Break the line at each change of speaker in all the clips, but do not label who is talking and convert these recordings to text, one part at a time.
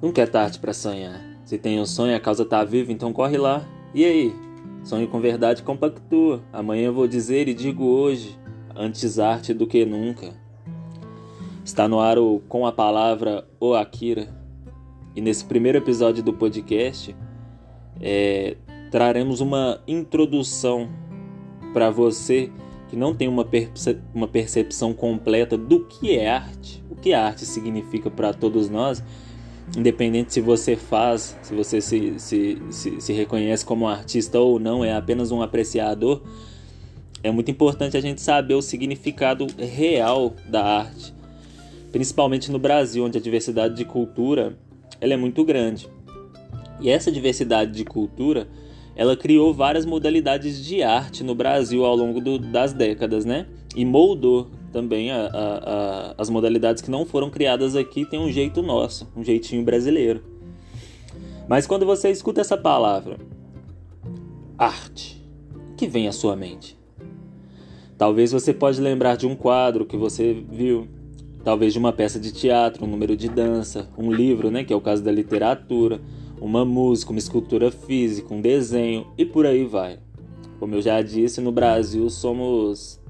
Nunca é tarde para sonhar. Se tem um sonho, a causa tá viva, então corre lá. E aí? Sonho com verdade compactua. Amanhã eu vou dizer e digo hoje, antes arte do que nunca. Está no ar o com a palavra O Akira. E nesse primeiro episódio do podcast, é, traremos uma introdução para você que não tem uma, uma percepção completa do que é arte, o que a arte significa para todos nós independente se você faz, se você se, se, se, se, reconhece como artista ou não, é apenas um apreciador, é muito importante a gente saber o significado real da arte, principalmente no Brasil, onde a diversidade de cultura ela é muito grande. E essa diversidade de cultura, ela criou várias modalidades de arte no Brasil ao longo do, das décadas, né? E moldou também a, a, a, as modalidades que não foram criadas aqui têm um jeito nosso, um jeitinho brasileiro. Mas quando você escuta essa palavra, arte, que vem à sua mente? Talvez você pode lembrar de um quadro que você viu, talvez de uma peça de teatro, um número de dança, um livro, né, que é o caso da literatura, uma música, uma escultura física, um desenho e por aí vai. Como eu já disse, no Brasil somos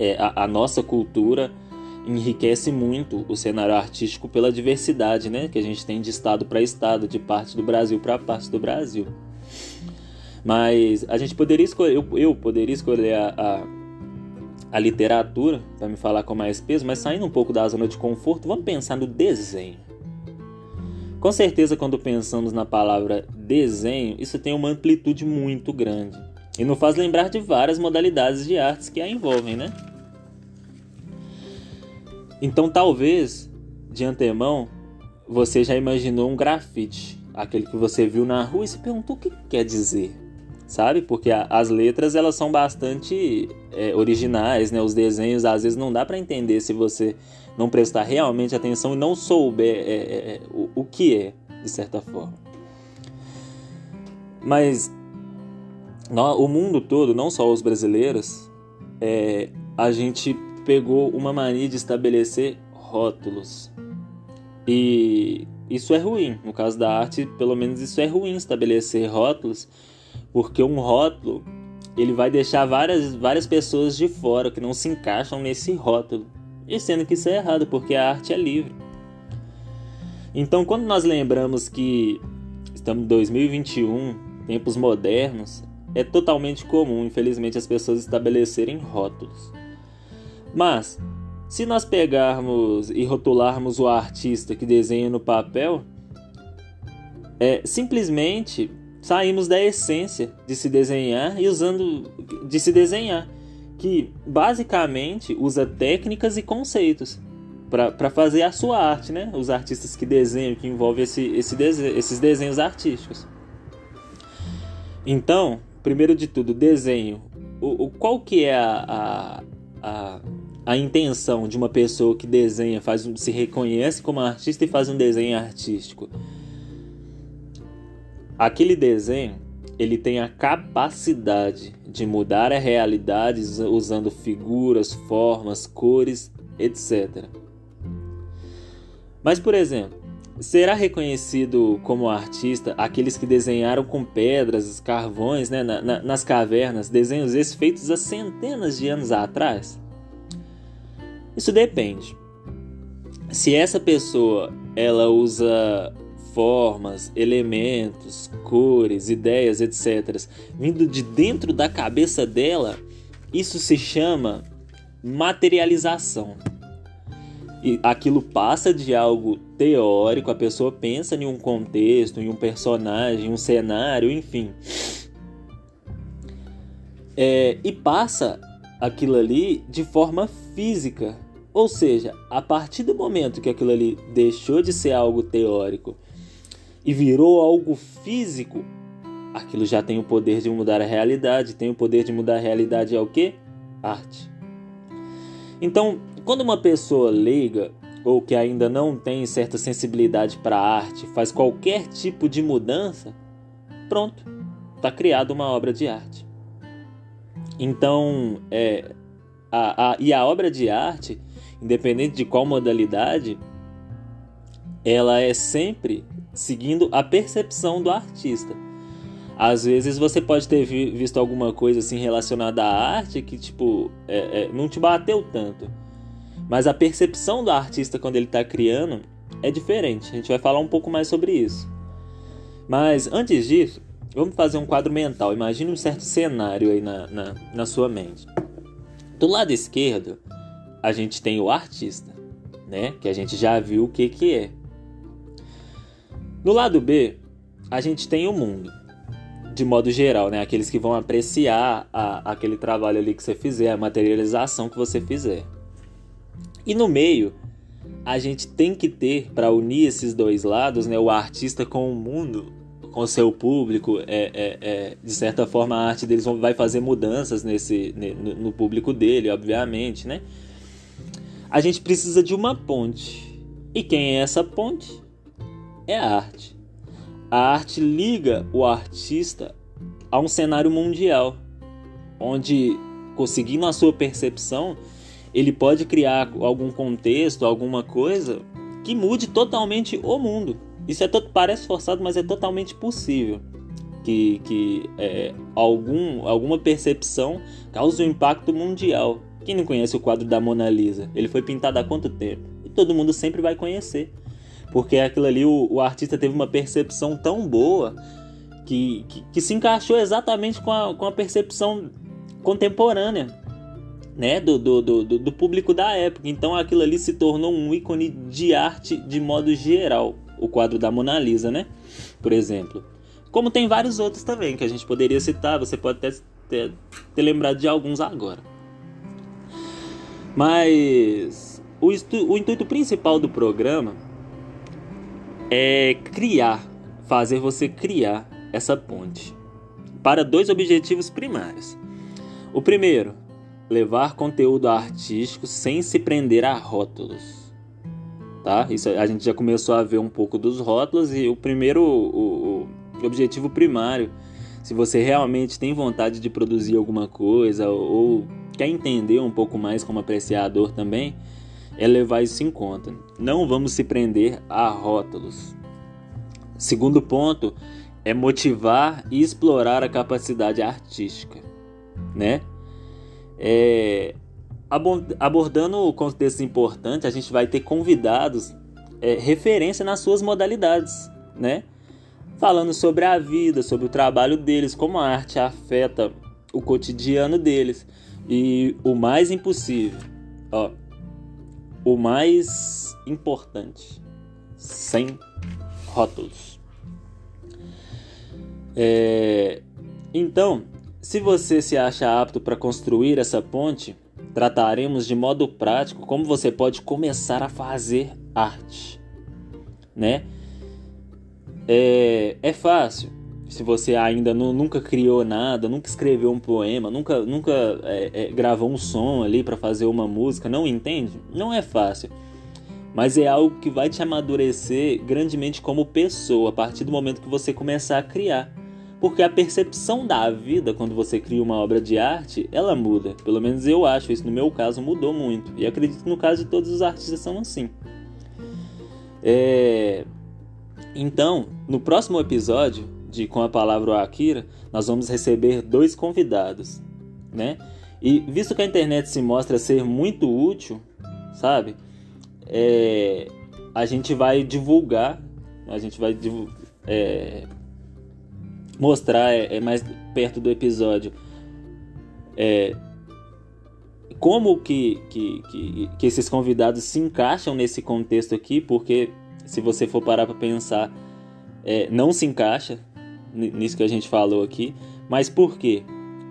é, a, a, nossa cultura enriquece muito o cenário artístico pela diversidade né, que a gente tem de estado para estado, de parte do Brasil para parte do Brasil. Mas a gente poderia escolher, eu, eu poderia escolher a, a, a literatura para me falar com mais peso, mas saindo um pouco da zona de conforto, vamos pensar no desenho. Com certeza, quando pensamos na palavra desenho, isso tem uma amplitude muito grande e nos faz lembrar de várias modalidades de artes que a envolvem, né? Então, talvez, de antemão, você já imaginou um grafite, aquele que você viu na rua e se perguntou o que quer dizer, sabe? Porque a, as letras elas são bastante é, originais, né? Os desenhos às vezes não dá para entender se você não prestar realmente atenção e não souber é, é, é, o, o que é, de certa forma. Mas o mundo todo, não só os brasileiros, é, a gente pegou uma mania de estabelecer rótulos. E isso é ruim. No caso da arte, pelo menos isso é ruim estabelecer rótulos, porque um rótulo ele vai deixar várias, várias pessoas de fora que não se encaixam nesse rótulo. E sendo que isso é errado, porque a arte é livre. Então, quando nós lembramos que estamos em 2021, tempos modernos, é totalmente comum, infelizmente, as pessoas estabelecerem rótulos. Mas, se nós pegarmos e rotularmos o artista que desenha no papel, é, simplesmente saímos da essência de se desenhar e usando de se desenhar, que basicamente usa técnicas e conceitos para fazer a sua arte, né? Os artistas que desenham, que envolvem esse, esse esses desenhos artísticos. Então, primeiro de tudo, desenho. O, o qual que é a, a, a a intenção de uma pessoa que desenha, faz se reconhece como artista e faz um desenho artístico. Aquele desenho, ele tem a capacidade de mudar a realidade usando figuras, formas, cores, etc. Mas, por exemplo, será reconhecido como artista aqueles que desenharam com pedras, carvões, né, na, na, nas cavernas, desenhos esses feitos há centenas de anos atrás? Isso depende. Se essa pessoa ela usa formas, elementos, cores, ideias, etc., vindo de dentro da cabeça dela, isso se chama materialização. E aquilo passa de algo teórico, a pessoa pensa em um contexto, em um personagem, um cenário, enfim. É, e passa aquilo ali de forma física. Ou seja, a partir do momento que aquilo ali deixou de ser algo teórico e virou algo físico, aquilo já tem o poder de mudar a realidade. Tem o poder de mudar a realidade é o que? Arte. Então, quando uma pessoa leiga ou que ainda não tem certa sensibilidade para a arte faz qualquer tipo de mudança, pronto, está criada uma obra de arte. Então, é, a, a, e a obra de arte, independente de qual modalidade, ela é sempre seguindo a percepção do artista. Às vezes você pode ter visto alguma coisa assim relacionada à arte que tipo é, é, não te bateu tanto, mas a percepção do artista quando ele está criando é diferente. A gente vai falar um pouco mais sobre isso. Mas antes disso, vamos fazer um quadro mental. Imagine um certo cenário aí na, na, na sua mente. Do lado esquerdo, a gente tem o artista, né? Que a gente já viu o que, que é. No lado B, a gente tem o mundo, de modo geral, né? Aqueles que vão apreciar a, aquele trabalho ali que você fizer, a materialização que você fizer. E no meio, a gente tem que ter, para unir esses dois lados, né? O artista com o mundo, com o seu público, é, é, é, de certa forma a arte deles vai fazer mudanças nesse, no, no público dele, obviamente, né? A gente precisa de uma ponte. E quem é essa ponte? é a arte. A arte liga o artista a um cenário mundial, onde, conseguindo a sua percepção, ele pode criar algum contexto, alguma coisa que mude totalmente o mundo. Isso é parece forçado, mas é totalmente possível. Que, que é, algum, alguma percepção cause um impacto mundial. Quem não conhece o quadro da Mona Lisa? Ele foi pintado há quanto tempo? E todo mundo sempre vai conhecer porque aquilo ali o, o artista teve uma percepção tão boa que, que, que, se encaixou exatamente com a, com a percepção contemporânea né, do, do, do, do público da época. Então aquilo ali se tornou um ícone de arte de modo geral. O quadro da Mona Lisa, né? Por exemplo. Como tem vários outros também que a gente poderia citar, você pode até ter, ter lembrado de alguns agora. Mas o, o intuito principal do programa é criar, fazer você criar essa ponte para dois objetivos primários. O primeiro, levar conteúdo artístico sem se prender a rótulos. Tá? Isso a gente já começou a ver um pouco dos rótulos e o primeiro o, o objetivo primário, se você realmente tem vontade de produzir alguma coisa ou, quer entender um pouco mais como apreciador também, é levar isso em conta. Não vamos se prender a rótulos. Segundo ponto é motivar e explorar a capacidade artística, né? É, abordando o contexto importante, a gente vai ter convidados é, referência nas suas modalidades, né? Falando sobre a vida, sobre o trabalho deles, como a arte afeta o cotidiano deles. E o mais impossível, ó, o mais importante, sem rótulos. É, então, se você se acha apto para construir essa ponte, trataremos de modo prático como você pode começar a fazer arte, né? É, é fácil. Se você ainda não, nunca criou nada, nunca escreveu um poema, nunca, nunca é, é, gravou um som ali para fazer uma música, não entende? Não é fácil. Mas é algo que vai te amadurecer grandemente como pessoa a partir do momento que você começar a criar. Porque a percepção da vida quando você cria uma obra de arte, ela muda. Pelo menos eu acho, isso no meu caso mudou muito. E acredito que no caso de todos os artistas são assim. É... Então, no próximo episódio, de Com a Palavra Akira, nós vamos receber dois convidados, né? E visto que a internet se mostra ser muito útil, sabe? É, a gente vai divulgar, a gente vai é, mostrar é, é, mais perto do episódio é, como que, que, que, que esses convidados se encaixam nesse contexto aqui, porque se você for parar para pensar, é, não se encaixa, nisso que a gente falou aqui. Mas por quê?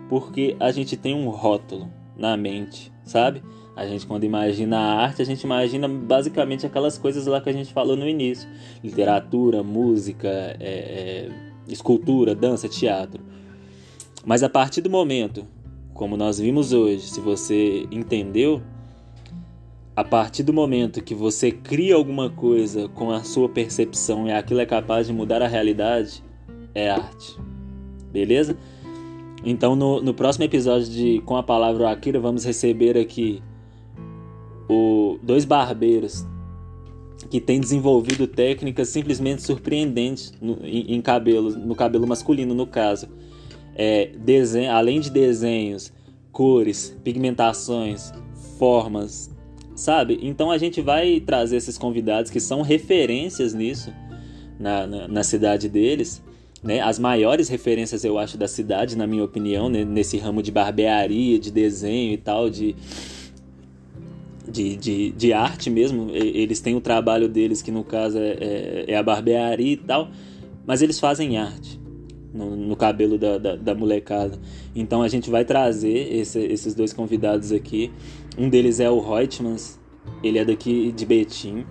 Porque a gente tem um rótulo na mente, sabe? A gente, quando imagina a arte, a gente imagina basicamente aquelas coisas lá que a gente falou no início: literatura, música, é, é, escultura, dança, teatro. Mas a partir do momento, como nós vimos hoje, se você entendeu, a partir do momento que você cria alguma coisa com a sua percepção e aquilo é capaz de mudar a realidade, é arte. Beleza? Então, no, no próximo episódio de Com a Palavra Akira, vamos receber aqui o, dois barbeiros que tem desenvolvido técnicas simplesmente surpreendentes no, em, em cabelo, no cabelo masculino, no caso. É, desenho, além de desenhos, cores, pigmentações, formas, sabe? Então a gente vai trazer esses convidados que são referências nisso na, na, na cidade deles. Né, as maiores referências, eu acho, da cidade, na minha opinião, né, nesse ramo de barbearia, de desenho e tal, de, de, de, de, arte mesmo. Eles têm o trabalho deles, que no caso é, é, é a barbearia e tal, mas eles fazem arte no, no cabelo da, da, da, molecada. Então a gente vai trazer esse, esses dois convidados aqui. Um deles é o Reutemanns, ele é daqui de Betim,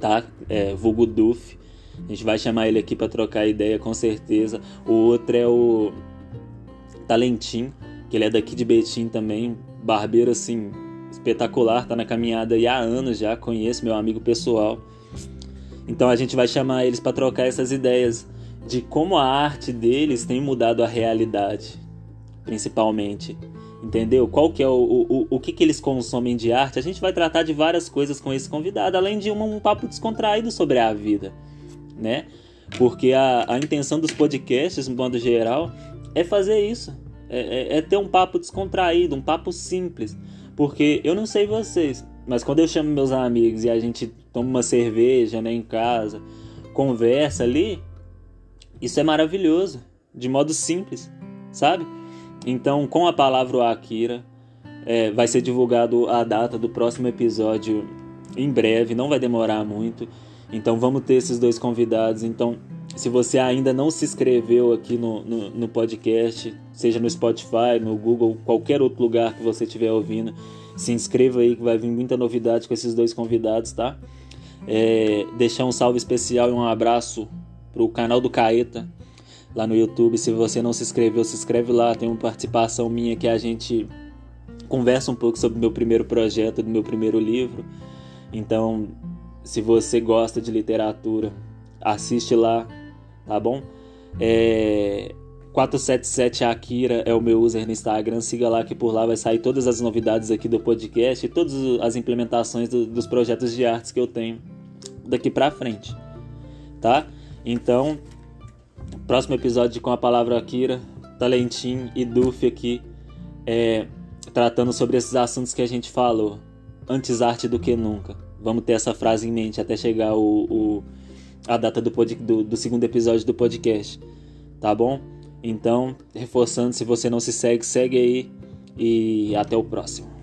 tá? É, vulgo Duff. A gente vai chamar ele aqui para trocar ideia com certeza. O outro é o Talentim, que ele é daqui de Betim também, barbeiro assim espetacular, tá na caminhada aí há anos já, conheço meu amigo pessoal. Então a gente vai chamar eles para trocar essas ideias de como a arte deles tem mudado a realidade, principalmente. Entendeu? Qual que é o, o, o que, que eles consomem de arte? A gente vai tratar de várias coisas com esse convidado, além de um, um papo descontraído sobre a vida, né? Porque a, a intenção dos podcasts, no modo geral, é fazer isso. É, é, é ter um papo descontraído, um papo simples. Porque eu não sei vocês, mas quando eu chamo meus amigos e a gente toma uma cerveja né, em casa, conversa ali, isso é maravilhoso, de modo simples, sabe? Então, com a palavra Akira, é, vai ser divulgado a data do próximo episódio em breve, não vai demorar muito. Então, vamos ter esses dois convidados. Então, se você ainda não se inscreveu aqui no, no, no, podcast, seja no Spotify, no Google, qualquer outro lugar que você estiver ouvindo, se inscreva aí que vai vir muita novidade com esses dois convidados, tá? É, deixar um salve especial e um abraço pro canal do Caeta lá no YouTube. Se você não se inscreveu, se inscreve lá. Tem uma participação minha que a gente conversa um pouco sobre o meu primeiro projeto, do meu primeiro livro. Então, se você gosta de literatura, assiste lá, tá bom? É... 477 Akira é o meu user no Instagram. Siga lá que por lá vai sair todas as novidades aqui do podcast e todas as implementações do, dos projetos de artes que eu tenho daqui para frente, tá? Então, próximo episódio com a palavra Akira, Talentim e Duff aqui, é, tratando sobre esses assuntos que a gente falou. Antes arte do que nunca. Vamos ter essa frase em mente até chegar o, o a data do, pod, do, do segundo episódio do podcast. Tá bom? Então, reforçando, se você não se segue, segue aí e até o próximo.